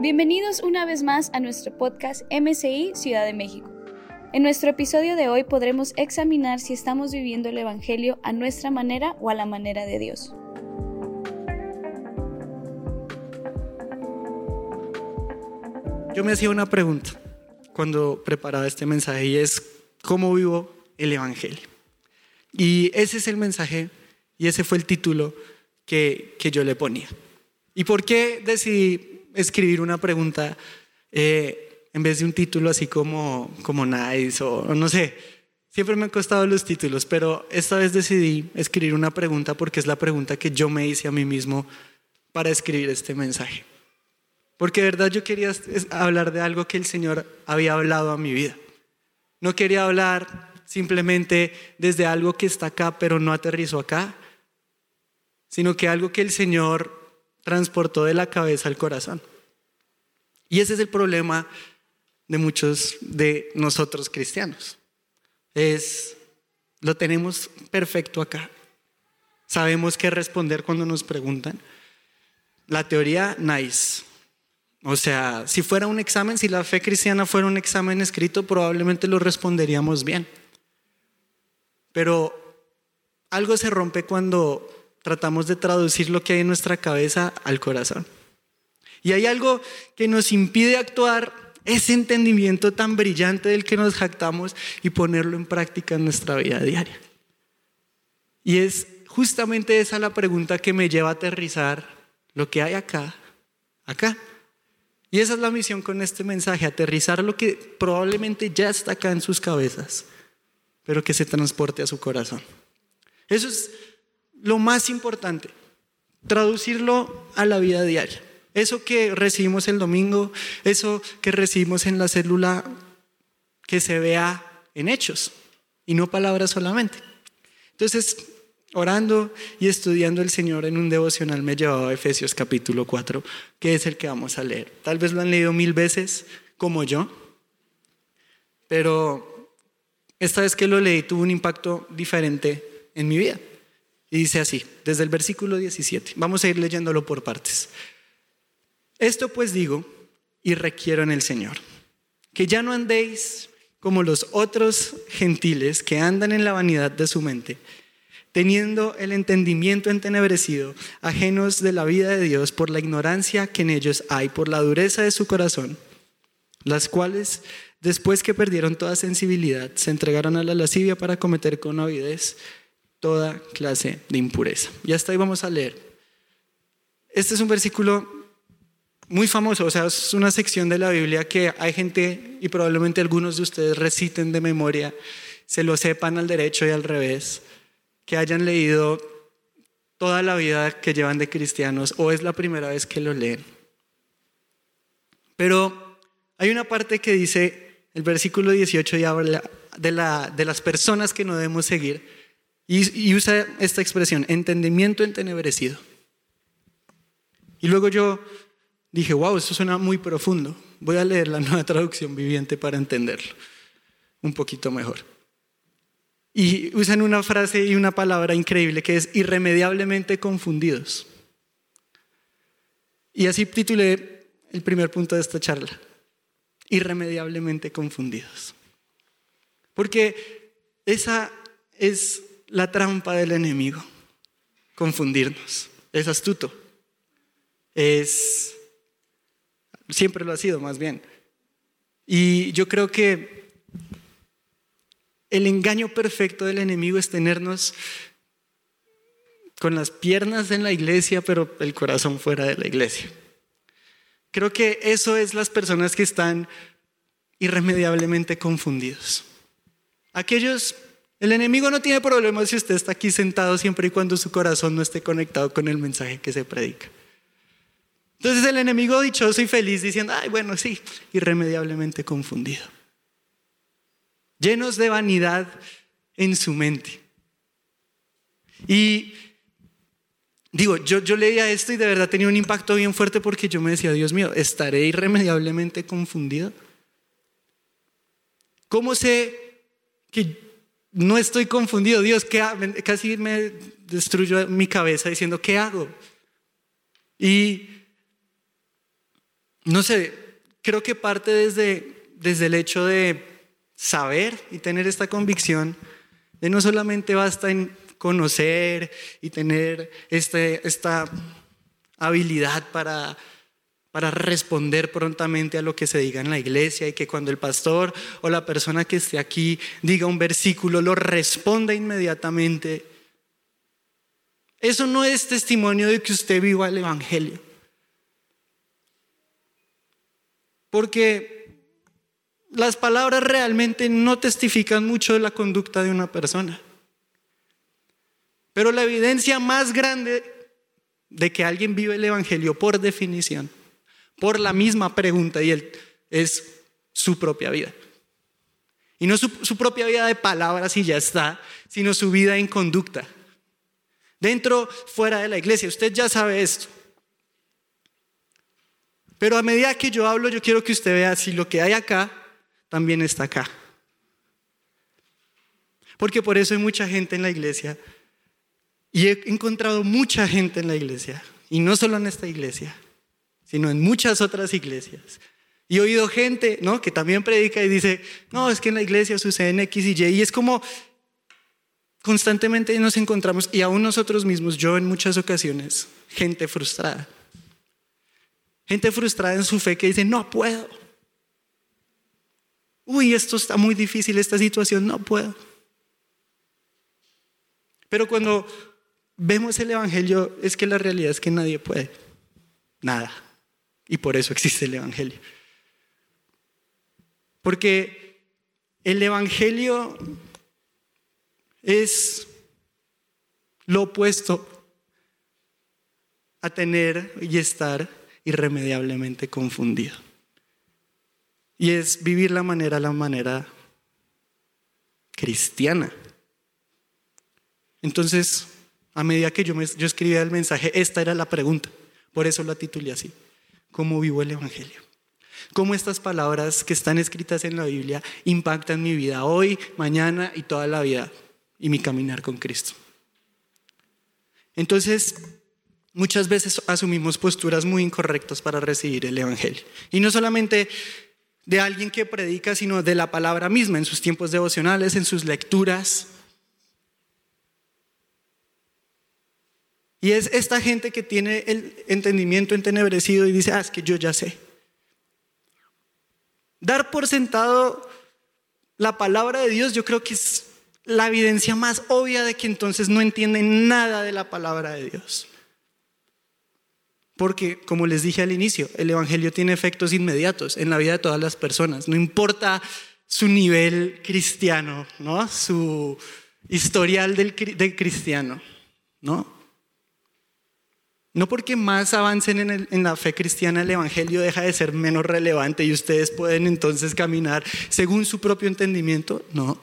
Bienvenidos una vez más a nuestro podcast MCI Ciudad de México. En nuestro episodio de hoy podremos examinar si estamos viviendo el Evangelio a nuestra manera o a la manera de Dios. Yo me hacía una pregunta cuando preparaba este mensaje y es, ¿cómo vivo el Evangelio? Y ese es el mensaje y ese fue el título que, que yo le ponía. ¿Y por qué decidí escribir una pregunta eh, en vez de un título así como, como nice o, no sé. Siempre me han costado los títulos, pero esta vez decidí escribir una pregunta porque es la pregunta que yo me hice a mí mismo para escribir este mensaje. Porque de verdad yo quería hablar de algo que el Señor había hablado a mi vida. No quería hablar simplemente desde algo que está acá pero no aterrizó acá, sino que algo que el Señor transportó de la cabeza al corazón. Y ese es el problema de muchos de nosotros cristianos. Es, lo tenemos perfecto acá. Sabemos qué responder cuando nos preguntan. La teoría, nice. O sea, si fuera un examen, si la fe cristiana fuera un examen escrito, probablemente lo responderíamos bien. Pero algo se rompe cuando tratamos de traducir lo que hay en nuestra cabeza al corazón. Y hay algo que nos impide actuar ese entendimiento tan brillante del que nos jactamos y ponerlo en práctica en nuestra vida diaria. Y es justamente esa la pregunta que me lleva a aterrizar lo que hay acá, acá. Y esa es la misión con este mensaje, aterrizar lo que probablemente ya está acá en sus cabezas, pero que se transporte a su corazón. Eso es lo más importante, traducirlo a la vida diaria. Eso que recibimos el domingo, eso que recibimos en la célula, que se vea en hechos y no palabras solamente. Entonces, orando y estudiando el Señor en un devocional me llevaba a Efesios capítulo 4, que es el que vamos a leer. Tal vez lo han leído mil veces, como yo, pero esta vez que lo leí tuvo un impacto diferente en mi vida. Y dice así, desde el versículo 17. Vamos a ir leyéndolo por partes. Esto pues digo y requiero en el Señor, que ya no andéis como los otros gentiles que andan en la vanidad de su mente, teniendo el entendimiento entenebrecido, ajenos de la vida de Dios por la ignorancia que en ellos hay, por la dureza de su corazón, las cuales, después que perdieron toda sensibilidad, se entregaron a la lascivia para cometer con avidez toda clase de impureza. Y hasta ahí vamos a leer. Este es un versículo muy famoso, o sea, es una sección de la Biblia que hay gente y probablemente algunos de ustedes reciten de memoria, se lo sepan al derecho y al revés, que hayan leído toda la vida que llevan de cristianos o es la primera vez que lo leen. Pero hay una parte que dice, el versículo 18 y habla de, la, de las personas que no debemos seguir y, usa esta expresión, entendimiento entenebrecido. Y luego yo dije, wow, eso suena muy profundo. Voy a leer la nueva traducción viviente para entenderlo un poquito mejor. Y usan una frase y una palabra increíble que es irremediablemente confundidos. Y así titulé el primer punto de esta charla, irremediablemente confundidos. Porque esa es la trampa del enemigo, confundirnos. Es astuto. Es siempre lo ha sido más bien. Y yo creo que el engaño perfecto del enemigo es tenernos con las piernas en la iglesia, pero el corazón fuera de la iglesia. Creo que eso es las personas que están irremediablemente confundidos. Aquellos el enemigo no tiene problema si usted está aquí sentado siempre y cuando su corazón no esté conectado con el mensaje que se predica. Entonces el enemigo dichoso y feliz diciendo, ay, bueno, sí, irremediablemente confundido. Llenos de vanidad en su mente. Y digo, yo, yo leía esto y de verdad tenía un impacto bien fuerte porque yo me decía, Dios mío, ¿estaré irremediablemente confundido? ¿Cómo sé que no estoy confundido. Dios, ¿qué casi me destruyó mi cabeza diciendo, ¿qué hago? Y no sé, creo que parte desde, desde el hecho de saber y tener esta convicción de no solamente basta en conocer y tener este, esta habilidad para, para responder prontamente a lo que se diga en la iglesia y que cuando el pastor o la persona que esté aquí diga un versículo lo responda inmediatamente. Eso no es testimonio de que usted viva el Evangelio. Porque las palabras realmente no testifican mucho de la conducta de una persona. Pero la evidencia más grande de que alguien vive el Evangelio por definición, por la misma pregunta, y él, es su propia vida. Y no su, su propia vida de palabras y ya está, sino su vida en conducta. Dentro, fuera de la iglesia. Usted ya sabe esto. Pero a medida que yo hablo, yo quiero que usted vea si lo que hay acá también está acá. Porque por eso hay mucha gente en la iglesia. Y he encontrado mucha gente en la iglesia. Y no solo en esta iglesia, sino en muchas otras iglesias. Y he oído gente, ¿no? Que también predica y dice, no, es que en la iglesia suceden X y Y. Y es como constantemente nos encontramos, y aún nosotros mismos, yo en muchas ocasiones, gente frustrada. Gente frustrada en su fe que dice, no puedo. Uy, esto está muy difícil, esta situación, no puedo. Pero cuando vemos el Evangelio, es que la realidad es que nadie puede. Nada. Y por eso existe el Evangelio. Porque el Evangelio es lo opuesto a tener y estar irremediablemente confundido. Y es vivir la manera, la manera cristiana. Entonces, a medida que yo, yo escribía el mensaje, esta era la pregunta. Por eso la titulé así. ¿Cómo vivo el Evangelio? ¿Cómo estas palabras que están escritas en la Biblia impactan mi vida hoy, mañana y toda la vida y mi caminar con Cristo? Entonces, Muchas veces asumimos posturas muy incorrectas para recibir el Evangelio. Y no solamente de alguien que predica, sino de la palabra misma, en sus tiempos devocionales, en sus lecturas. Y es esta gente que tiene el entendimiento entenebrecido y dice, ah, es que yo ya sé. Dar por sentado la palabra de Dios, yo creo que es la evidencia más obvia de que entonces no entienden nada de la palabra de Dios. Porque, como les dije al inicio, el Evangelio tiene efectos inmediatos en la vida de todas las personas. No importa su nivel cristiano, ¿no? su historial del, cristiano. ¿no? No porque más avancen en, la fe cristiana, el Evangelio deja de ser menos relevante y ustedes pueden entonces caminar según su propio entendimiento. No.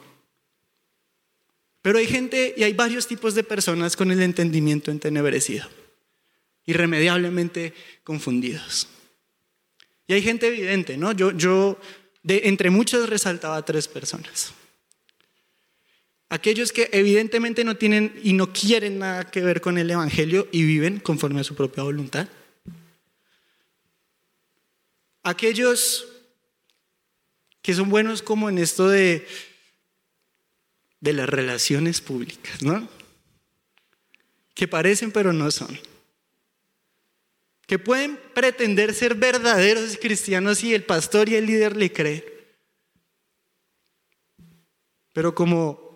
Pero hay gente y hay varios tipos de personas con el entendimiento entenebrecido irremediablemente confundidos. Y hay gente evidente, ¿no? Yo, yo de, entre muchos resaltaba a tres personas. Aquellos que evidentemente no tienen y no quieren nada que ver con el Evangelio y viven conforme a su propia voluntad. Aquellos que son buenos como en esto de, de las relaciones públicas, ¿no? Que parecen pero no son que pueden pretender ser verdaderos cristianos y el pastor y el líder le creen. Pero como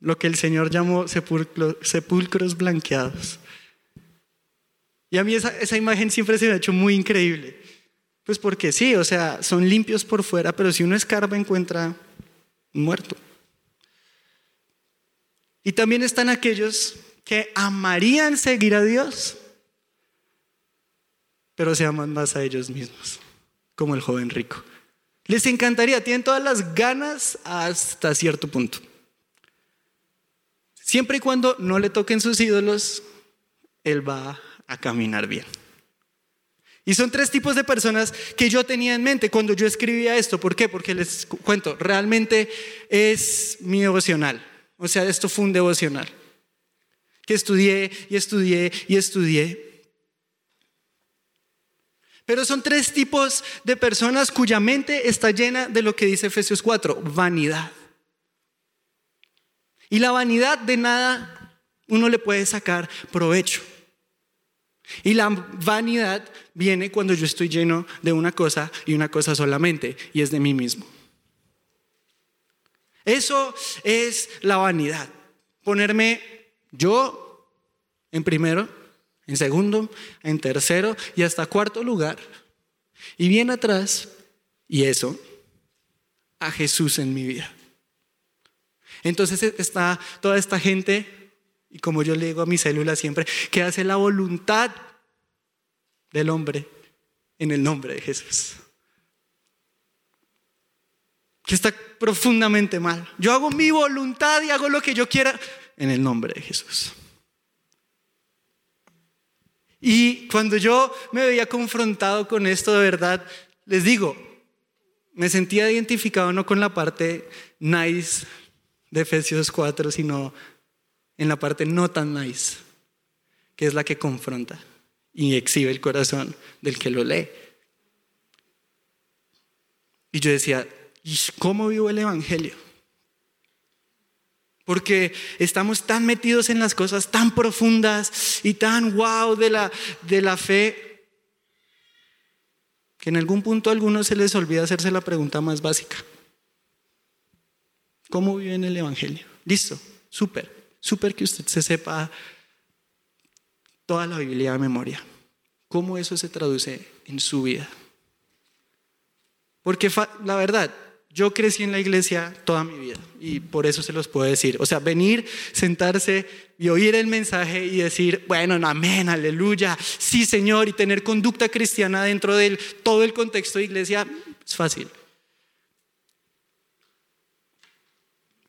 lo que el Señor llamó sepulcros blanqueados. Y a mí esa, esa imagen siempre se me ha hecho muy increíble. Pues porque sí, o sea, son limpios por fuera, pero si uno escarba encuentra muerto. Y también están aquellos que amarían seguir a Dios, pero se aman más a ellos mismos, como el joven rico. Les encantaría, tienen todas las ganas hasta cierto punto. Siempre y cuando no le toquen sus ídolos, él va a caminar bien. Y son tres tipos de personas que yo tenía en mente cuando yo escribía esto. ¿Por qué? Porque les cuento, realmente es mi devocional. O sea, esto fue un devocional. Que estudié y estudié y estudié. Pero son tres tipos de personas cuya mente está llena de lo que dice Efesios 4, vanidad. Y la vanidad de nada uno le puede sacar provecho. Y la vanidad viene cuando yo estoy lleno de una cosa y una cosa solamente, y es de mí mismo. Eso es la vanidad. Ponerme yo en primero, en segundo, en tercero y hasta cuarto lugar. Y bien atrás, y eso, a Jesús en mi vida. Entonces está toda esta gente, y como yo le digo a mi célula siempre, que hace la voluntad del hombre en el nombre de Jesús. Que está profundamente mal. Yo hago mi voluntad y hago lo que yo quiera en el nombre de Jesús. Y cuando yo me veía confrontado con esto de verdad, les digo, me sentía identificado no con la parte nice de Efesios 4, sino en la parte no tan nice, que es la que confronta y exhibe el corazón del que lo lee. Y yo decía, ¿cómo vivo el Evangelio? Porque estamos tan metidos en las cosas tan profundas y tan wow de la, de la fe que en algún punto a algunos se les olvida hacerse la pregunta más básica. ¿Cómo vive en el Evangelio? Listo, súper, súper que usted se sepa toda la Biblia de memoria. ¿Cómo eso se traduce en su vida? Porque la verdad, yo crecí en la iglesia toda mi vida y por eso se los puedo decir. O sea, venir, sentarse y oír el mensaje y decir, bueno, amén, aleluya, sí Señor, y tener conducta cristiana dentro de todo el contexto de iglesia es fácil.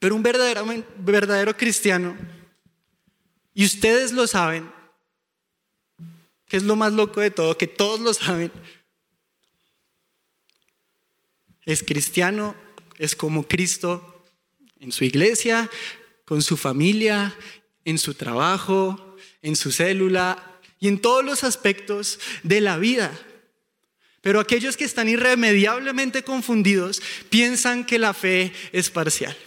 Pero un verdadero, cristiano, y ustedes lo saben, que es lo más loco de todo, que todos lo saben, es cristiano, es como Cristo en su iglesia, con su familia, en su trabajo, en su célula y en todos los aspectos de la vida. Pero aquellos que están irremediablemente confundidos piensan que la fe es parcial.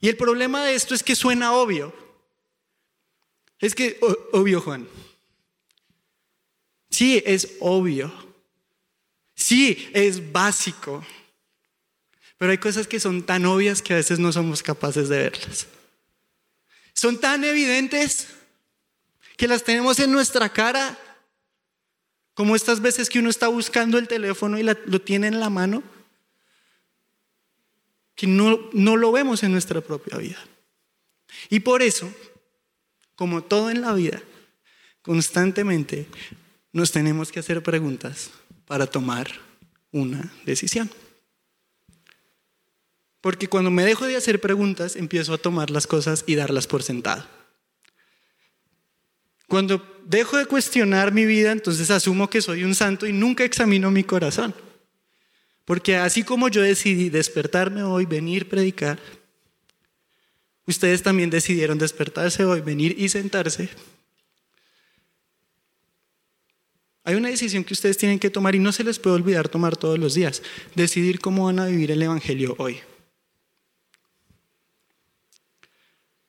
Y el problema de esto es que suena obvio. Es que, obvio Juan. Sí, es obvio. Sí, es básico. Pero hay cosas que son tan obvias que a veces no somos capaces de verlas. Son tan evidentes que las tenemos en nuestra cara, como estas veces que uno está buscando el teléfono y lo tiene en la mano que no, no lo vemos en nuestra propia vida. Y por eso, como todo en la vida, constantemente nos tenemos que hacer preguntas para tomar una decisión. Porque cuando me dejo de hacer preguntas, empiezo a tomar las cosas y darlas por sentado. Cuando dejo de cuestionar mi vida, entonces asumo que soy un santo y nunca examino mi corazón. Porque así como yo decidí despertarme hoy, venir predicar, ustedes también decidieron despertarse hoy, venir y sentarse. Hay una decisión que ustedes tienen que tomar y no se les puede olvidar tomar todos los días. Decidir cómo van a vivir el Evangelio hoy.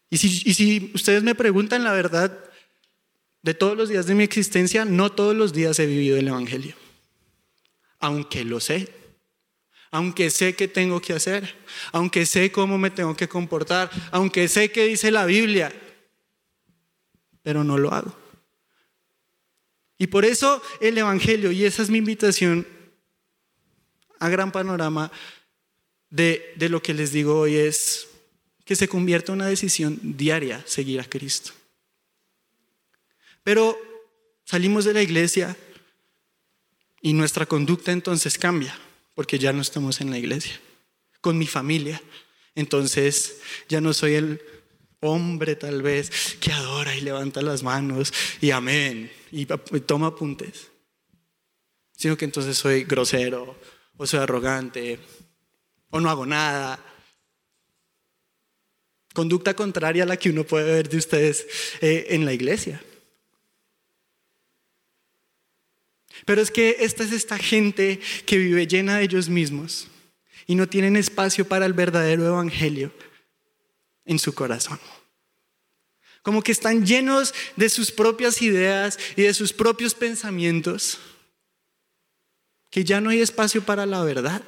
Y si, y si ustedes me preguntan la verdad, de todos los días de mi existencia, no todos los días he vivido el Evangelio. Aunque lo sé aunque sé qué tengo que hacer, aunque sé cómo me tengo que comportar, aunque sé qué dice la Biblia, pero no lo hago. Y por eso el Evangelio, y esa es mi invitación a gran panorama de, de lo que les digo hoy, es que se convierta en una decisión diaria seguir a Cristo. Pero salimos de la iglesia y nuestra conducta entonces cambia porque ya no estamos en la iglesia, con mi familia. Entonces ya no soy el hombre tal vez que adora y levanta las manos y amén y toma apuntes, sino que entonces soy grosero o soy arrogante o no hago nada. Conducta contraria a la que uno puede ver de ustedes eh, en la iglesia. Pero es que esta es esta gente que vive llena de ellos mismos y no tienen espacio para el verdadero evangelio en su corazón. Como que están llenos de sus propias ideas y de sus propios pensamientos, que ya no hay espacio para la verdad,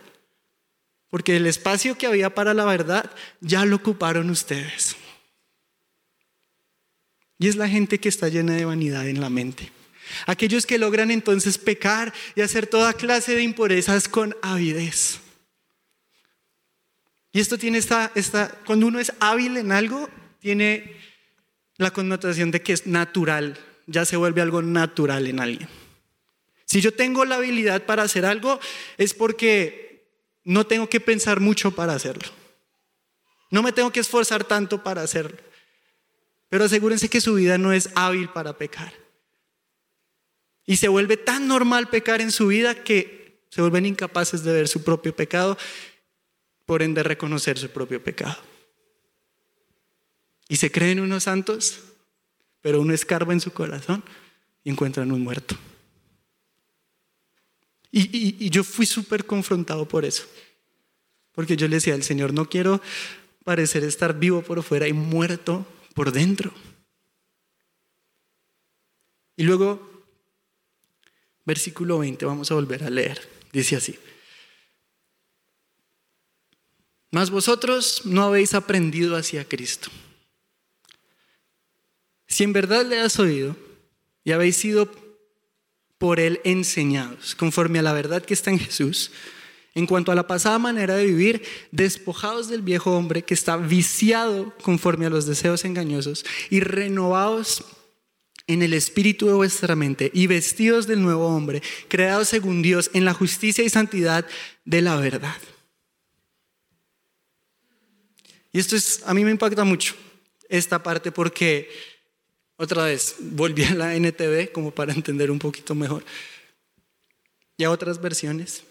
porque el espacio que había para la verdad ya lo ocuparon ustedes. Y es la gente que está llena de vanidad en la mente. Aquellos que logran entonces pecar y hacer toda clase de impurezas con avidez. Y esto tiene esta, esta, cuando uno es hábil en algo, tiene la connotación de que es natural, ya se vuelve algo natural en alguien. Si yo tengo la habilidad para hacer algo, es porque no tengo que pensar mucho para hacerlo. No me tengo que esforzar tanto para hacerlo. Pero asegúrense que su vida no es hábil para pecar. Y se vuelve tan normal pecar en su vida que se vuelven incapaces de ver su propio pecado, por ende reconocer su propio pecado. Y se creen unos santos, pero uno escarba en su corazón y encuentran un muerto. Y, y yo fui súper confrontado por eso. Porque yo le decía al Señor, no quiero parecer estar vivo por fuera y muerto por dentro. Y luego Versículo 20, vamos a volver a leer. Dice así. Mas vosotros no habéis aprendido hacia Cristo. Si en verdad le has oído y habéis sido por él enseñados, conforme a la verdad que está en Jesús, en cuanto a la pasada manera de vivir, despojados del viejo hombre que está viciado conforme a los deseos engañosos y renovados en el espíritu de vuestra mente y vestidos del nuevo hombre, creados según Dios en la justicia y santidad de la verdad. Y esto es, a mí me impacta mucho esta parte porque, otra vez, volví a la NTV como para entender un poquito mejor y a otras versiones.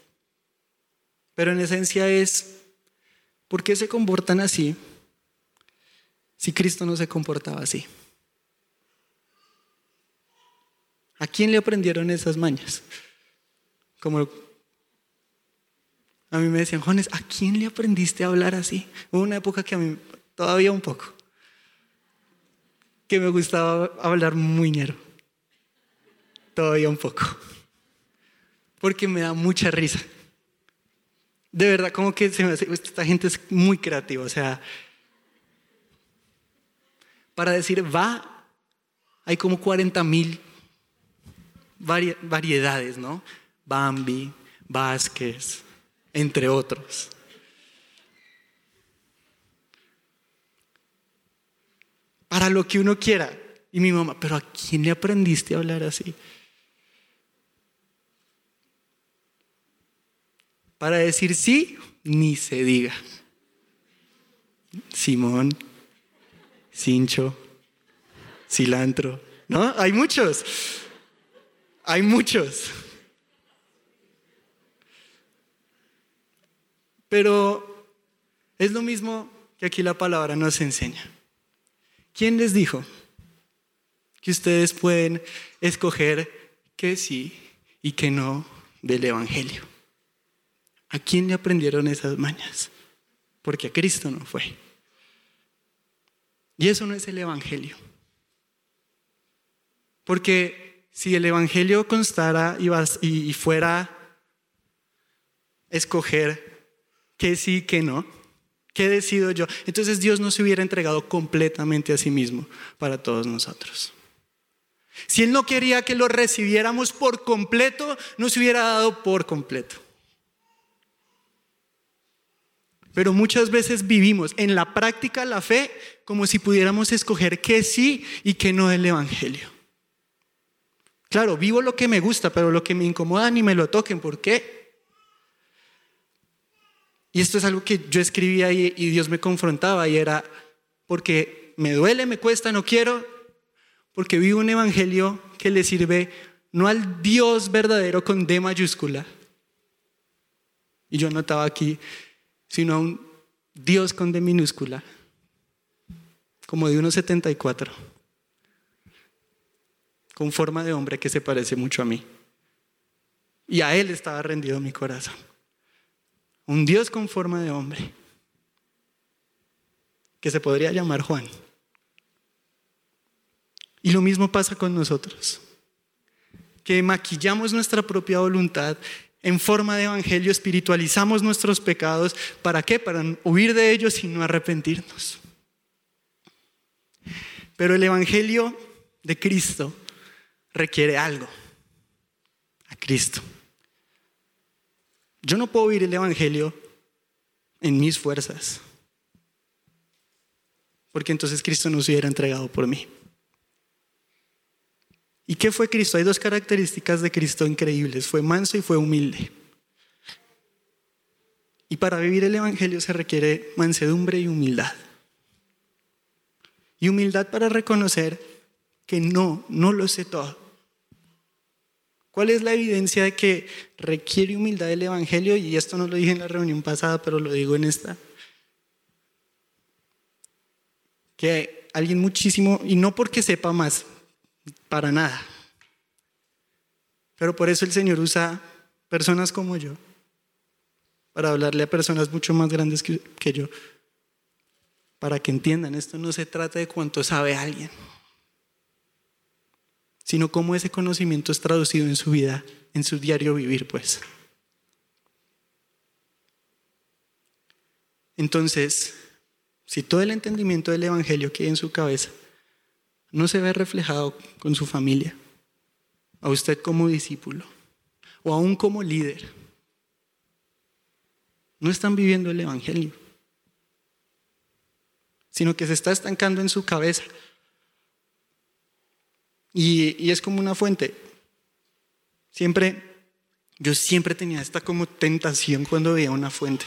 Pero en esencia es, ¿por qué se comportan así si Cristo no se comportaba así? ¿A quién le aprendieron esas mañas? Como a mí me decían, Jones, ¿a quién le aprendiste a hablar así? Hubo una época que a mí, todavía un poco, que me gustaba hablar muy ñero. Todavía un poco. Porque me da mucha risa. De verdad, como que se me hace, esta gente es muy creativa. O sea, para decir va, hay como 40 mil variedades, ¿no? Bambi, Vázquez, entre otros. Para lo que uno quiera. Y mi mamá, pero ¿a quién le aprendiste a hablar así? Para decir sí, ni se diga. Simón, Cincho, cilantro, ¿no? Hay muchos. Hay muchos. Pero es lo mismo que aquí la palabra nos enseña. ¿Quién les dijo que ustedes pueden escoger que sí y que no del Evangelio? ¿A quién le aprendieron esas mañas? Porque a Cristo no fue. Y eso no es el Evangelio. Porque si el Evangelio constara y, fuera escoger que sí, que no, ¿qué decido yo? Entonces Dios no se hubiera entregado completamente a sí mismo para todos nosotros. Si Él no quería que lo recibiéramos por completo, no se hubiera dado por completo. Pero muchas veces vivimos en la práctica la fe como si pudiéramos escoger que sí y que no del Evangelio. Claro, vivo lo que me gusta, pero lo que me incomoda ni me lo toquen. ¿Por qué? Y esto es algo que yo escribía y, y Dios me confrontaba y era porque me duele, me cuesta, no quiero, porque vivo un evangelio que le sirve no al Dios verdadero con D mayúscula, y yo notaba aquí, sino a un Dios con D minúscula, como de unos 74 con forma de hombre que se parece mucho a mí. Y a Él estaba rendido mi corazón. Un Dios con forma de hombre, que se podría llamar Juan. Y lo mismo pasa con nosotros, que maquillamos nuestra propia voluntad en forma de evangelio, espiritualizamos nuestros pecados. ¿Para qué? Para huir de ellos y no arrepentirnos. Pero el evangelio de Cristo requiere algo, a Cristo. Yo no puedo oír el evangelio en mis fuerzas, porque entonces Cristo no se hubiera entregado por mí. ¿Y qué fue Cristo? Hay dos características de Cristo increíbles. Fue manso y fue humilde. Y para vivir el Evangelio se requiere mansedumbre y humildad. Y humildad para reconocer que no, no lo sé todo. ¿Cuál es la evidencia de que requiere humildad el Evangelio? Y esto no lo dije en la reunión pasada, pero lo digo en esta. Que alguien muchísimo, y no porque sepa más, para nada. Pero por eso el Señor usa personas como yo para hablarle a personas mucho más grandes que, yo, para que entiendan, esto no se trata de cuánto sabe alguien, sino cómo ese conocimiento es traducido en su vida, en su diario vivir, pues. Entonces, si todo el entendimiento del Evangelio queda en su cabeza, no se ve reflejado con su familia, a usted como discípulo o aún como líder. No están viviendo el Evangelio, sino que se está estancando en su cabeza. Y, es como una fuente. Siempre, yo siempre tenía esta como tentación cuando veía una fuente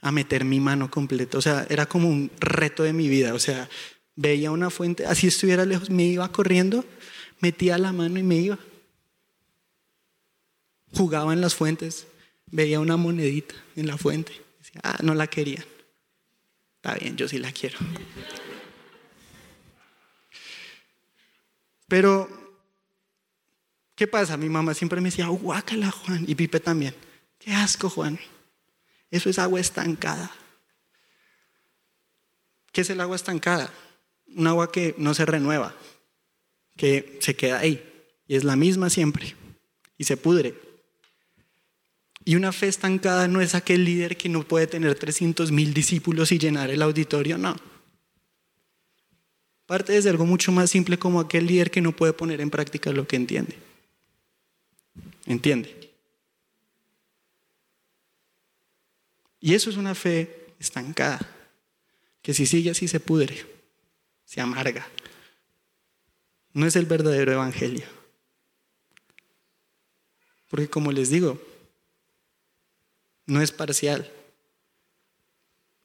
a meter mi mano completa. O sea, era como un reto de mi vida. O sea, veía una fuente, así estuviera lejos, me iba corriendo, metía la mano y me iba. Jugaba en las fuentes, veía una monedita en la fuente, decía, ah, no la querían. Está bien, yo sí la quiero. Pero, ¿qué pasa? Mi mamá siempre me decía, guácala, Juan, y Pipe también. Qué asco, Juan. Eso es agua estancada. ¿Qué es el agua estancada? un agua que no se renueva, que se queda ahí y es la misma siempre y se pudre. Y una fe estancada no es aquel líder que no puede tener 300 mil discípulos y llenar el auditorio, no. Parte desde algo mucho más simple como aquel líder que no puede poner en práctica lo que entiende. ¿Entiende? Y eso es una fe estancada, que si sigue así se pudre se amarga. No es el verdadero evangelio. Porque como les digo, no es parcial.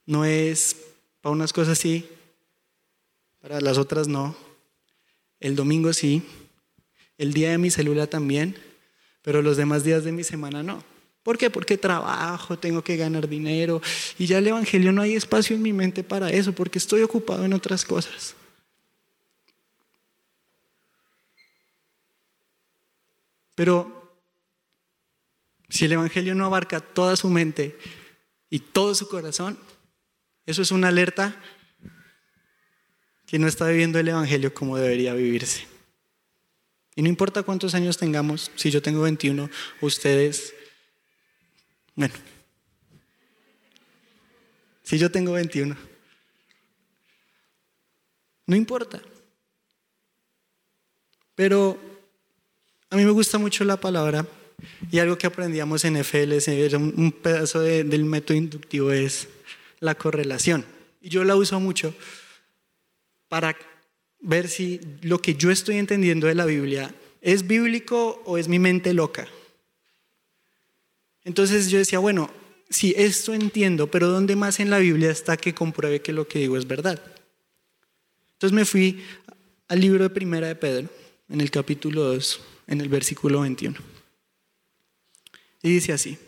No es para unas cosas sí, para las otras no. El domingo sí, el día de mi célula también, pero los demás días de mi semana no. ¿Por qué? Porque trabajo, tengo que ganar dinero y ya el Evangelio no hay espacio en mi mente para eso porque estoy ocupado en otras cosas. Pero si el Evangelio no abarca toda su mente y todo su corazón, eso es una alerta que no está viviendo el Evangelio como debería vivirse. Y no importa cuántos años tengamos, si yo tengo 21, ustedes bueno, si yo tengo 21, no importa. Pero a mí me gusta mucho la palabra y algo que aprendíamos en FLS, un pedazo del método inductivo es la correlación. Y yo la uso mucho para ver si lo que yo estoy entendiendo de la Biblia es bíblico o es mi mente loca. Entonces yo decía, bueno, si esto entiendo, pero ¿dónde más en la Biblia está que compruebe que lo que digo es verdad? Entonces me fui al libro de Primera de Pedro, en el capítulo 2, en el versículo 21. Y dice así,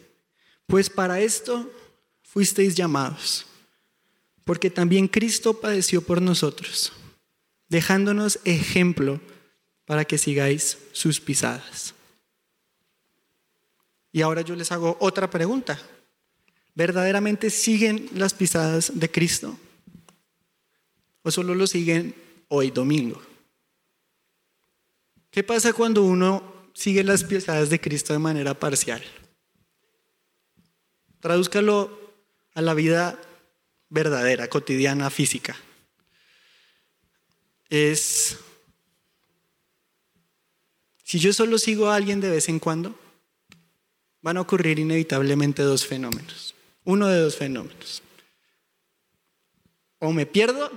pues para esto fuisteis llamados, porque también Cristo padeció por nosotros, dejándonos ejemplo para que sigáis sus pisadas. Y ahora yo les hago otra pregunta. ¿Verdaderamente siguen las pisadas de Cristo? ¿O solo lo siguen hoy domingo? ¿Qué pasa cuando uno sigue las pisadas de Cristo de manera parcial? Tradúzcalo a la vida verdadera, cotidiana, física. Es, si yo solo sigo a alguien de vez en cuando, van a ocurrir inevitablemente dos fenómenos. Uno de dos fenómenos. O me pierdo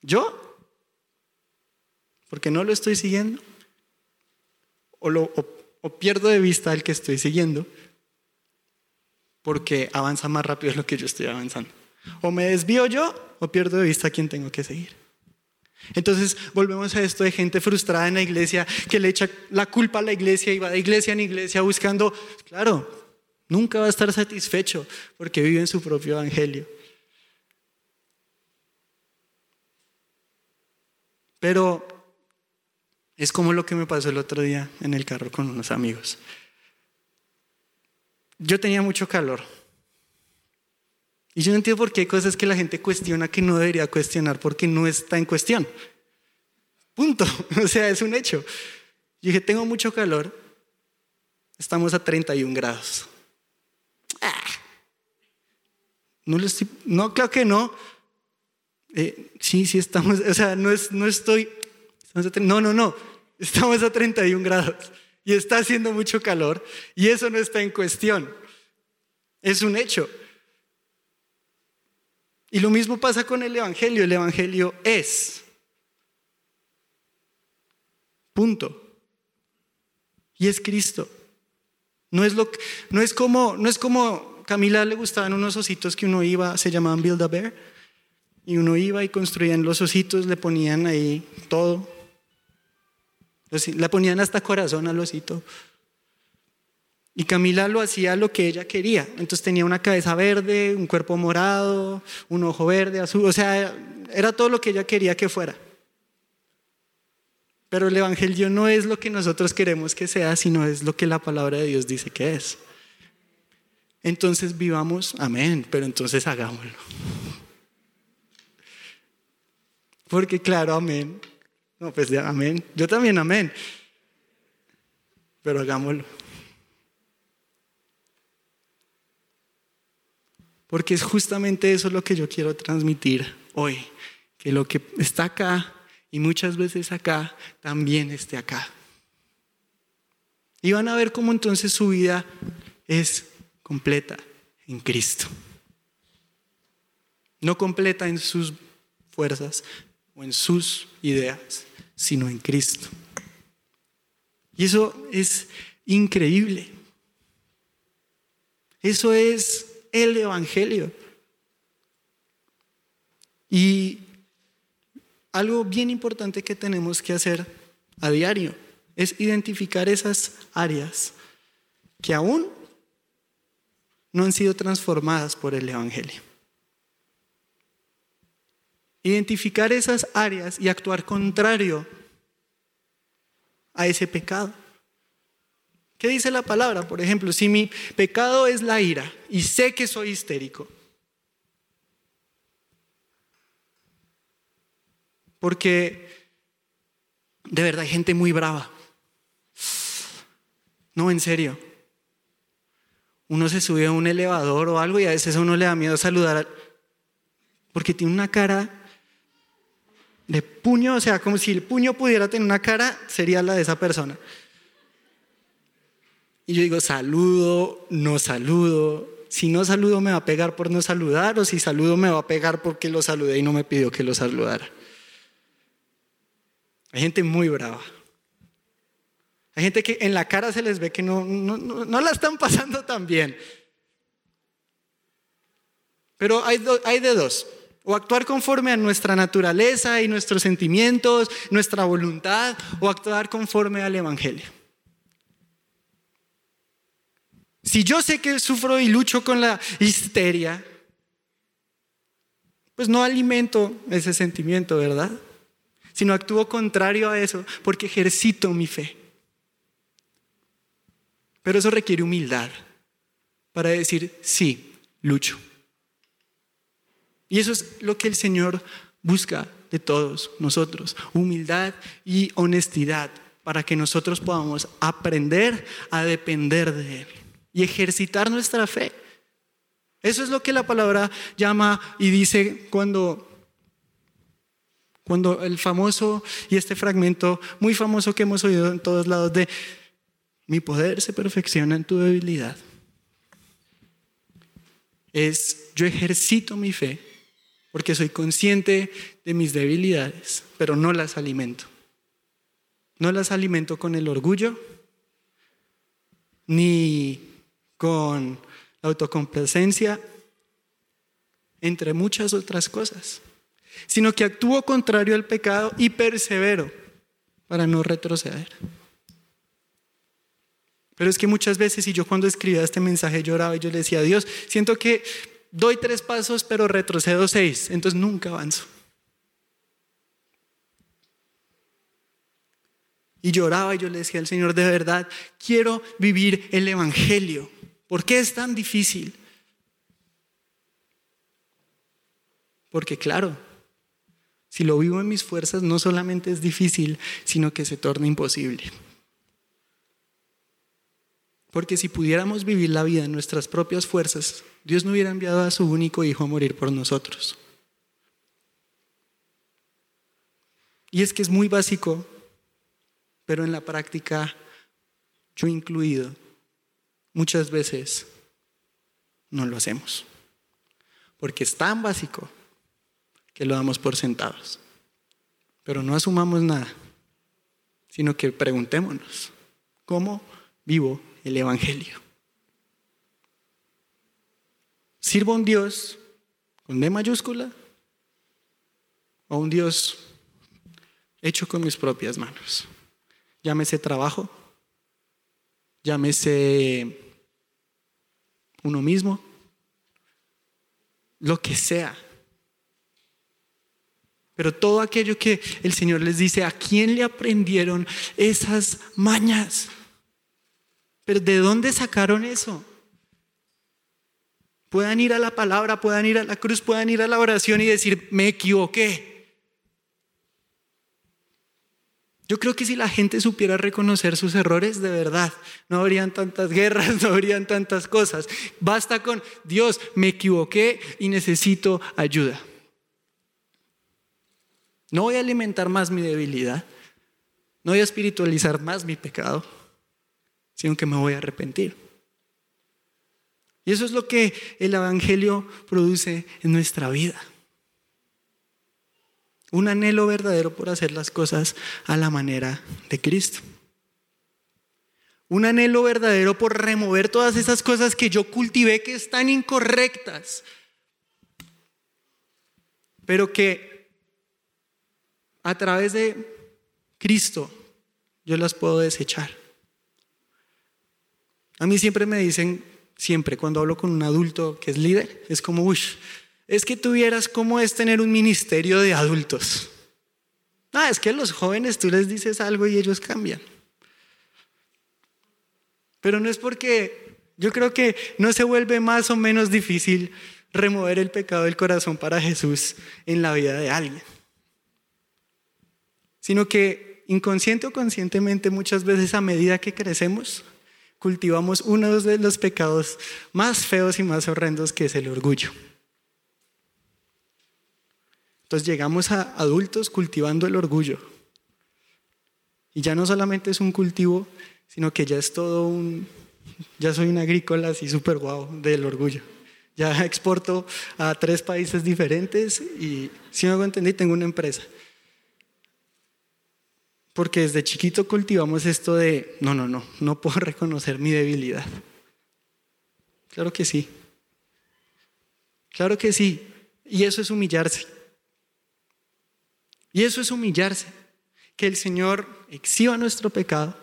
yo, porque no lo estoy siguiendo, o, o pierdo de vista al que estoy siguiendo, porque avanza más rápido de lo que yo estoy avanzando. O me desvío yo o pierdo de vista a quien tengo que seguir. Entonces volvemos a esto de gente frustrada en la iglesia que le echa la culpa a la iglesia y va de iglesia en iglesia buscando, claro, nunca va a estar satisfecho porque vive en su propio evangelio. Pero es como lo que me pasó el otro día en el carro con unos amigos. Yo tenía mucho calor. Y yo no entiendo por qué hay cosas que la gente cuestiona que no debería cuestionar porque no está en cuestión. Punto. O sea, es un hecho. Yo dije, tengo mucho calor. Estamos a 31 grados. Ah. No, lo estoy, no, claro que no. Eh, sí, sí estamos, o sea, no, es, no estoy, no, no, no, estamos a 31 grados y está haciendo mucho calor y eso no está en cuestión. Es un hecho. Y lo mismo pasa con el Evangelio. El Evangelio es. Punto. Y es Cristo. No es, lo, no es como, no es como Camila le gustaban unos ositos que uno iba, se llamaban Build a Bear, y uno iba y construían los ositos, le ponían ahí todo, le ponían hasta corazón al osito. Y Camila lo hacía lo que ella quería. Entonces tenía una cabeza verde, un cuerpo morado, un ojo verde, azul. O sea, era todo lo que ella quería que fuera. Pero el Evangelio no es lo que nosotros queremos que sea, sino es lo que la palabra de Dios dice que es. Entonces vivamos, amén, pero entonces hagámoslo. Porque claro, amén, no, pues amén. Yo también, amén. Pero hagámoslo. Porque es justamente eso lo que yo quiero transmitir hoy. Que lo que está acá y muchas veces acá también esté acá. Y van a ver cómo entonces su vida es completa en Cristo. No completa en sus fuerzas o en sus ideas, sino en Cristo. Y eso es increíble. Eso es el Evangelio. Y algo bien importante que tenemos que hacer a diario es identificar esas áreas que aún no han sido transformadas por el Evangelio. Identificar esas áreas y actuar contrario a ese pecado. ¿Qué dice la palabra? Por ejemplo, si mi pecado es la ira y sé que soy histérico, porque de verdad hay gente muy brava. No, en serio. Uno se sube a un elevador o algo y a veces a uno le da miedo saludar porque tiene una cara de puño, o sea, como si el puño pudiera tener una cara, sería la de esa persona. Y yo digo, saludo, no saludo. Si no saludo me va a pegar por no saludar, o si saludo me va a pegar porque lo saludé y no me pidió que lo saludara. Hay gente muy brava. Hay gente que en la cara se les ve que no, no, no, la están pasando tan bien. Pero hay, hay de dos o actuar conforme a nuestra naturaleza y nuestros sentimientos, nuestra voluntad, o actuar conforme al Evangelio. Si yo sé que sufro y lucho con la histeria, pues no alimento ese sentimiento, ¿verdad? Sino actúo contrario a eso porque ejercito mi fe. Pero eso requiere humildad para decir, sí, lucho. Y eso es lo que el Señor busca de todos nosotros, humildad y honestidad para que nosotros podamos aprender a depender de Él y ejercitar nuestra fe. Eso es lo que la palabra llama y dice cuando, cuando el famoso y este fragmento muy famoso que hemos oído en todos lados de mi poder se perfecciona en tu debilidad. Es yo ejercito mi fe porque soy consciente de mis debilidades, pero no las alimento. No las alimento con el orgullo, ni con la autocomplacencia, entre muchas otras cosas, sino que actúo contrario al pecado y persevero para no retroceder. Pero es que muchas veces, y yo cuando escribía este mensaje lloraba y yo le decía, a Dios, siento que doy tres pasos pero retrocedo seis, entonces nunca avanzo. Y lloraba y yo le decía al Señor, de verdad, quiero vivir el Evangelio. ¿Por qué es tan difícil? Porque claro, si lo vivo en mis fuerzas, no solamente es difícil, sino que se torna imposible. Porque si pudiéramos vivir la vida en nuestras propias fuerzas, Dios no hubiera enviado a su único hijo a morir por nosotros. Y es que es muy básico, pero en la práctica, yo incluido, muchas veces no lo hacemos. Porque es tan básico que lo damos por sentados. Pero no asumamos nada, sino que preguntémonos, ¿cómo vivo el Evangelio. ¿Sirvo a un Dios con D mayúscula o un Dios hecho con mis propias manos? Llámese trabajo, llámese uno mismo, lo que sea. Pero todo aquello que el Señor les dice, ¿a quién le aprendieron esas mañas? Pero ¿de dónde sacaron eso? Puedan ir a la palabra, puedan ir a la cruz, puedan ir a la oración y decir, me equivoqué. Yo creo que si la gente supiera reconocer sus errores, de verdad, no habrían tantas guerras, no habrían tantas cosas. Basta con, Dios, me equivoqué y necesito ayuda. No voy a alimentar más mi debilidad, no voy a espiritualizar más mi pecado sino que me voy a arrepentir. Y eso es lo que el Evangelio produce en nuestra vida. Un anhelo verdadero por hacer las cosas a la manera de Cristo. Un anhelo verdadero por remover todas esas cosas que yo cultivé que están incorrectas, pero que a través de Cristo yo las puedo desechar. A mí siempre me dicen, siempre cuando hablo con un adulto que es líder, es como, uy, es que tuvieras cómo es tener un ministerio de adultos. Ah, es que a los jóvenes tú les dices algo y ellos cambian. Pero no es porque yo creo que no se vuelve más o menos difícil remover el pecado del corazón para Jesús en la vida de alguien. Sino que inconsciente o conscientemente muchas veces a medida que crecemos, cultivamos uno de los pecados más feos y más horrendos que es el orgullo. Entonces llegamos a adultos cultivando el orgullo. Y ya no solamente es un cultivo, sino que ya es todo un, ya soy un agrícola así súper guau del orgullo. Ya exporto a tres países diferentes y si me hago entender, tengo una empresa. Porque desde chiquito cultivamos esto de, no, no, no, no puedo reconocer mi debilidad. Claro que sí. Claro que sí. Y eso es humillarse. Y eso es humillarse. Que el Señor exhiba nuestro pecado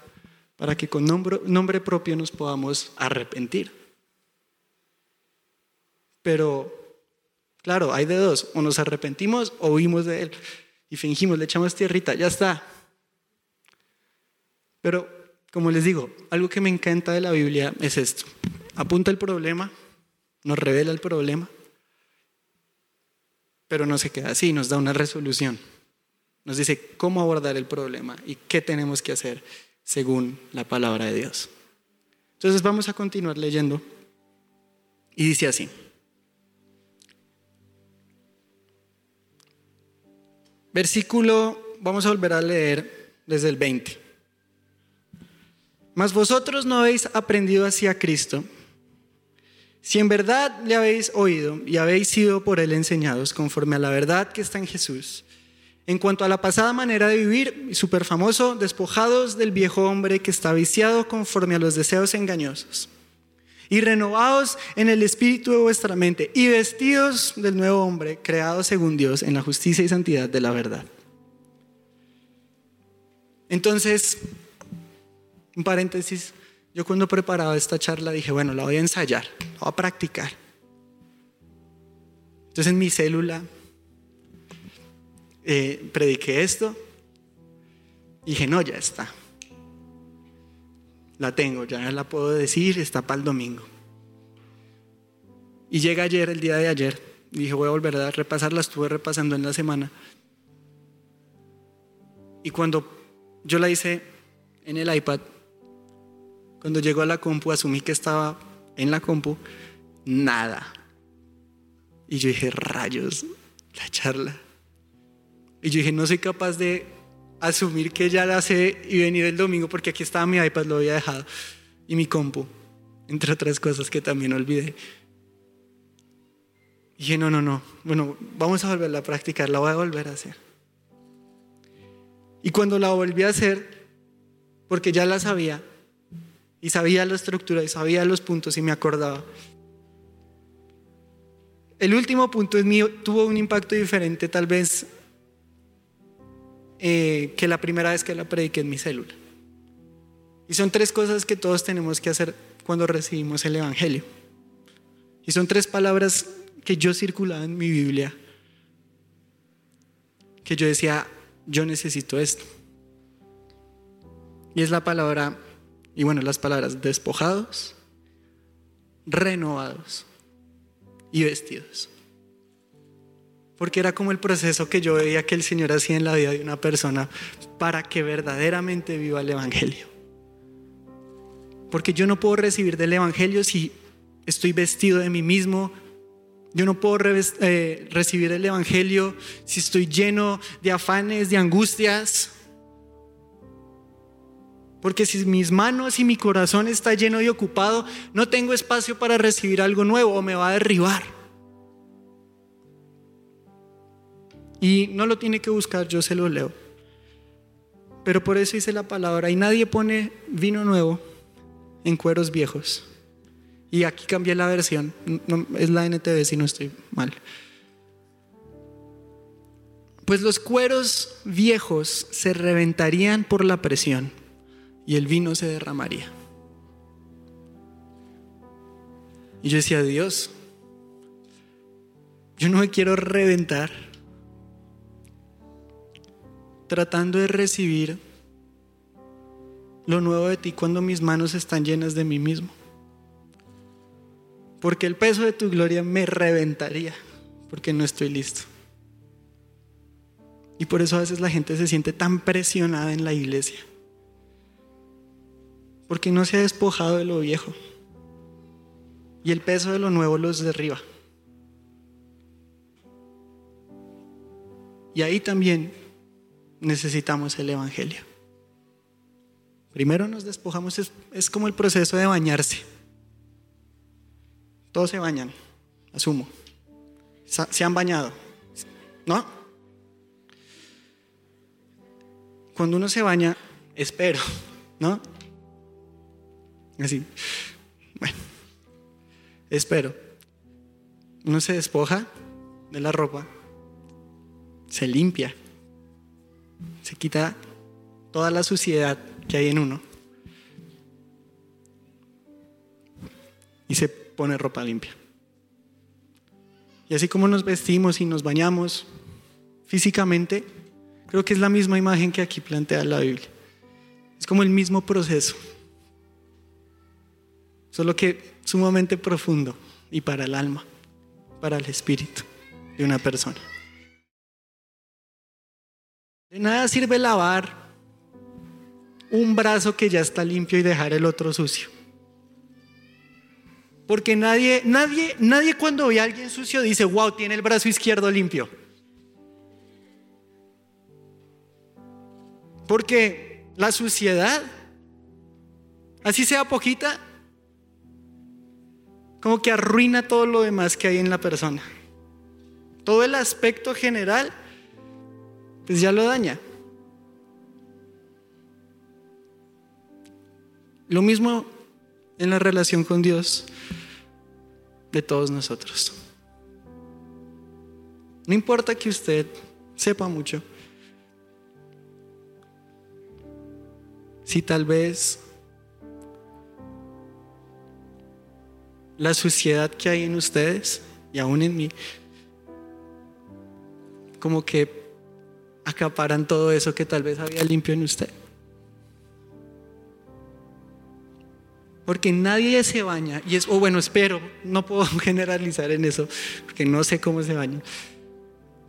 para que con nombre, propio nos podamos arrepentir. Pero, claro, hay de dos. O nos arrepentimos o huimos de Él. Y fingimos, le echamos tierrita, ya está. Pero como les digo, algo que me encanta de la Biblia es esto. Apunta el problema, nos revela el problema, pero no se queda así, nos da una resolución. Nos dice cómo abordar el problema y qué tenemos que hacer según la palabra de Dios. Entonces vamos a continuar leyendo y dice así. Versículo, vamos a volver a leer desde el 20. Mas vosotros no habéis aprendido hacia Cristo. Si en verdad le habéis oído y habéis sido por él enseñados conforme a la verdad que está en Jesús, en cuanto a la pasada manera de vivir, súper famoso, despojados del viejo hombre que está viciado conforme a los deseos engañosos, y renovados en el espíritu de vuestra mente, y vestidos del nuevo hombre, creado según Dios en la justicia y santidad de la verdad. Entonces, un paréntesis, yo cuando preparaba esta charla dije, bueno, la voy a ensayar, la voy a practicar. Entonces en mi célula eh, prediqué esto y dije, no, ya está. La tengo, ya la puedo decir, está para el domingo. Y llega ayer, el día de ayer, dije, voy a volver a repasarla, estuve repasando en la semana. Y cuando yo la hice en el iPad, cuando llegó a la compu, asumí que estaba en la compu, nada. Y yo dije, rayos, la charla. Y yo dije, no soy capaz de asumir que ya la sé y venir el domingo porque aquí estaba mi iPad, lo había dejado, y mi compu, entre otras cosas que también olvidé. Y dije, no, no, no, bueno, vamos a volverla a practicar, la voy a volver a hacer. Y cuando la volví a hacer, porque ya la sabía, y sabía la estructura, y sabía los puntos, y me acordaba, el último punto es mío, tuvo un impacto diferente tal vez eh, que la primera vez que la prediqué en mi célula. Y son tres cosas que todos tenemos que hacer cuando recibimos el Evangelio. Y son tres palabras que yo circulaba en mi Biblia, que yo decía, yo necesito esto. Y es la palabra, y bueno, las palabras despojados, renovados y vestidos porque era como el proceso que yo veía que el Señor hacía en la vida de una persona para que verdaderamente viva el Evangelio. Porque yo no puedo recibir del Evangelio si estoy vestido de mí mismo. Yo no puedo eh, recibir el Evangelio si estoy lleno de afanes, de angustias. Porque si mis manos y mi corazón está lleno y ocupado, no tengo espacio para recibir algo nuevo o me va a derribar. Y no lo tiene que buscar, yo se lo leo. Pero por eso hice la palabra. Y nadie pone vino nuevo en cueros viejos. Y aquí cambié la versión. es la NTV si no estoy mal. Pues los cueros viejos se reventarían por la presión y el vino se derramaría. Y yo decía, Dios, yo no me quiero reventar tratando de recibir lo nuevo de ti cuando mis manos están llenas de mí mismo. Porque el peso de tu gloria me reventaría, porque no estoy listo. Y por eso a veces la gente se siente tan presionada en la iglesia. Porque no se ha despojado de lo viejo. Y el peso de lo nuevo los derriba. Y ahí también necesitamos el Evangelio. Primero nos despojamos, es, como el proceso de bañarse. Todos se bañan, asumo. Se han bañado, ¿no? Cuando uno se baña, espero, ¿no? Así, bueno, espero. Uno se despoja de la ropa, se limpia, se quita toda la suciedad que hay en uno y se pone ropa limpia. Y así como nos vestimos y nos bañamos físicamente, creo que es la misma imagen que aquí plantea la Biblia. Es como el mismo proceso, solo que sumamente profundo y para el alma, para el espíritu de una persona. De nada sirve lavar un brazo que ya está limpio y dejar el otro sucio. Porque nadie, nadie, nadie cuando ve a alguien sucio dice, wow, tiene el brazo izquierdo limpio. Porque la suciedad, así sea poquita, como que arruina todo lo demás que hay en la persona. Todo el aspecto general, pues ya lo daña. Lo mismo en la relación con Dios de todos nosotros. No importa que usted sepa mucho. Si tal vez la suciedad que hay en ustedes y aún en mí, como que acaparan todo eso que tal vez había limpio en usted. Porque nadie se baña, y es, o bueno, espero, no puedo generalizar en eso, porque no sé cómo se baña.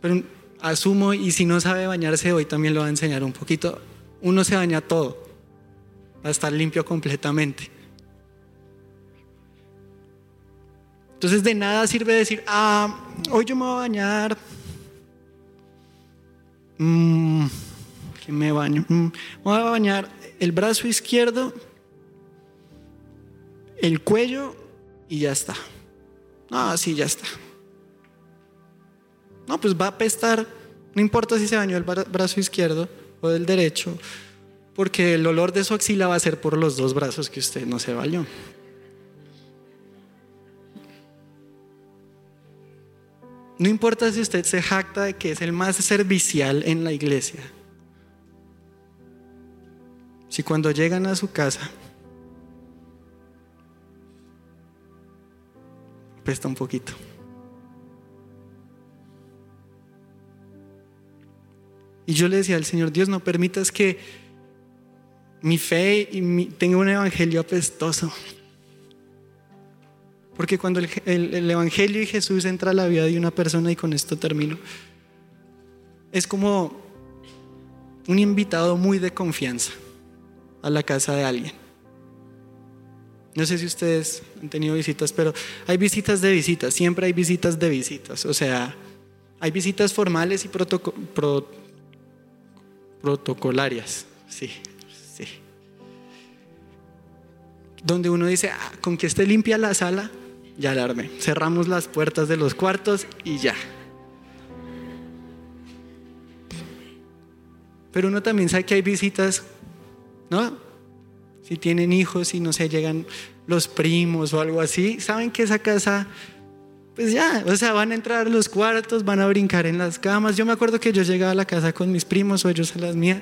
Pero asumo, y si no sabe bañarse hoy también lo va a enseñar un poquito, uno se baña todo, va a estar limpio completamente. Entonces de nada sirve decir, ah, hoy yo me voy a bañar. Mm, que me baño. Mm, voy a bañar el brazo izquierdo, el cuello y ya está. Ah, sí, ya está. No, pues va a apestar. No importa si se bañó el brazo izquierdo o el derecho, porque el olor de su axila va a ser por los dos brazos que usted no se bañó. No importa si usted se jacta de que es el más servicial en la iglesia. Si cuando llegan a su casa pesta un poquito. Y yo le decía al Señor, Dios, no permitas que mi fe y mi, tenga un evangelio apestoso. Porque cuando el, Evangelio y Jesús entra a la vida de una persona, y con esto termino, es como un invitado muy de confianza a la casa de alguien. No sé si ustedes han tenido visitas, pero hay visitas de visitas, siempre hay visitas de visitas. O sea, hay visitas formales y protocolarias. Sí, sí. Donde uno dice, ah, con que esté limpia la sala, ya alarme. Cerramos las puertas de los cuartos y ya. Pero uno también sabe que hay visitas, ¿no? Si tienen hijos y no se llegan los primos o algo así, saben que esa casa, pues ya, o sea, van a entrar a los cuartos, van a brincar en las camas. Yo me acuerdo que yo llegaba a la casa con mis primos o ellos a las mías,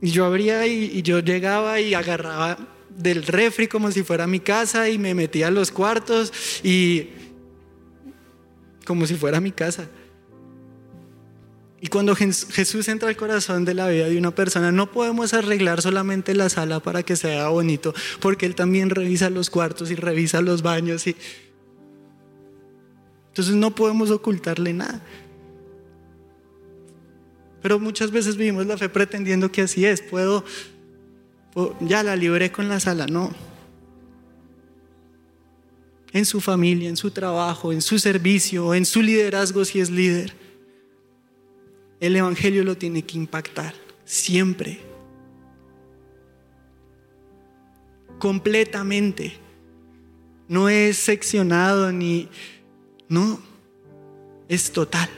y yo abría y, y yo llegaba y agarraba del refri como si fuera mi casa y me metía a los cuartos y como si fuera mi casa. Y cuando Jesús entra al corazón de la vida de una persona, no podemos arreglar solamente la sala para que sea bonito, porque Él también revisa los cuartos y revisa los baños. Y... Entonces no podemos ocultarle nada. Pero muchas veces vivimos la fe pretendiendo que así es. Puedo ya la libré con la sala, no. En su familia, en su trabajo, en su servicio, en su liderazgo si es líder. El Evangelio lo tiene que impactar siempre. Completamente. No es seccionado ni... No, es total.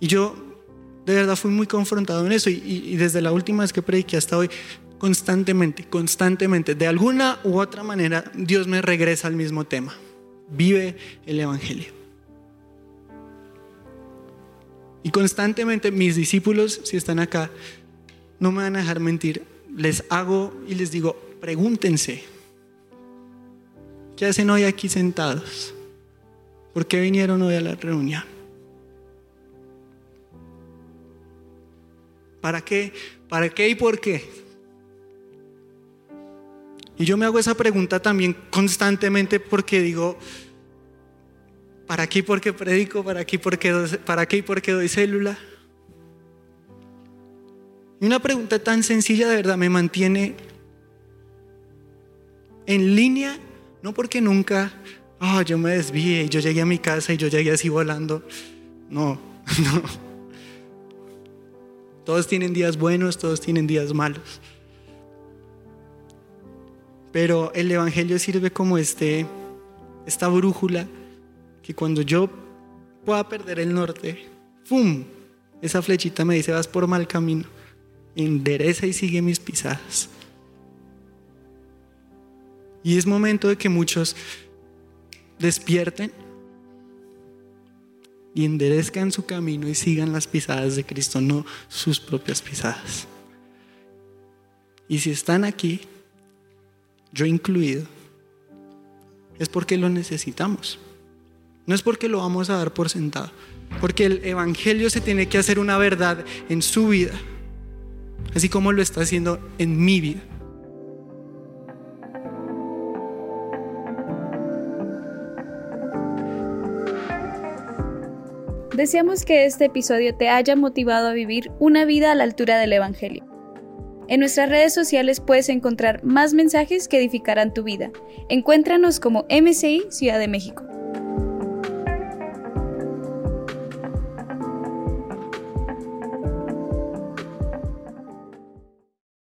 Y yo de verdad fui muy confrontado en eso y, desde la última vez que prediqué hasta hoy, constantemente, constantemente, de alguna u otra manera, Dios me regresa al mismo tema. Vive el Evangelio. Y constantemente mis discípulos, si están acá, no me van a dejar mentir. Les hago y les digo, pregúntense, ¿qué hacen hoy aquí sentados? ¿Por qué vinieron hoy a la reunión? ¿Para qué? ¿Para qué y por qué? Y yo me hago esa pregunta también constantemente porque digo, ¿para qué y por qué predico? ¿Para qué y por qué, para qué, y por qué doy célula? Y una pregunta tan sencilla de verdad me mantiene en línea, no porque nunca, oh, yo me desvíe y yo llegué a mi casa y yo llegué así volando. No, no. Todos tienen días buenos, todos tienen días malos. Pero el Evangelio sirve como este, esta brújula que cuando yo pueda perder el norte, ¡fum! Esa flechita me dice, vas por mal camino endereza y sigue mis pisadas. Y es momento de que muchos despierten y enderezcan su camino y sigan las pisadas de Cristo, no sus propias pisadas. Y si están aquí, yo incluido, es porque lo necesitamos. No es porque lo vamos a dar por sentado, porque el Evangelio se tiene que hacer una verdad en su vida así como lo está haciendo en mi vida. Deseamos que este episodio te haya motivado a vivir una vida a la altura del Evangelio. En nuestras redes sociales puedes encontrar más mensajes que edificarán tu vida. Encuéntranos como MCI Ciudad de México.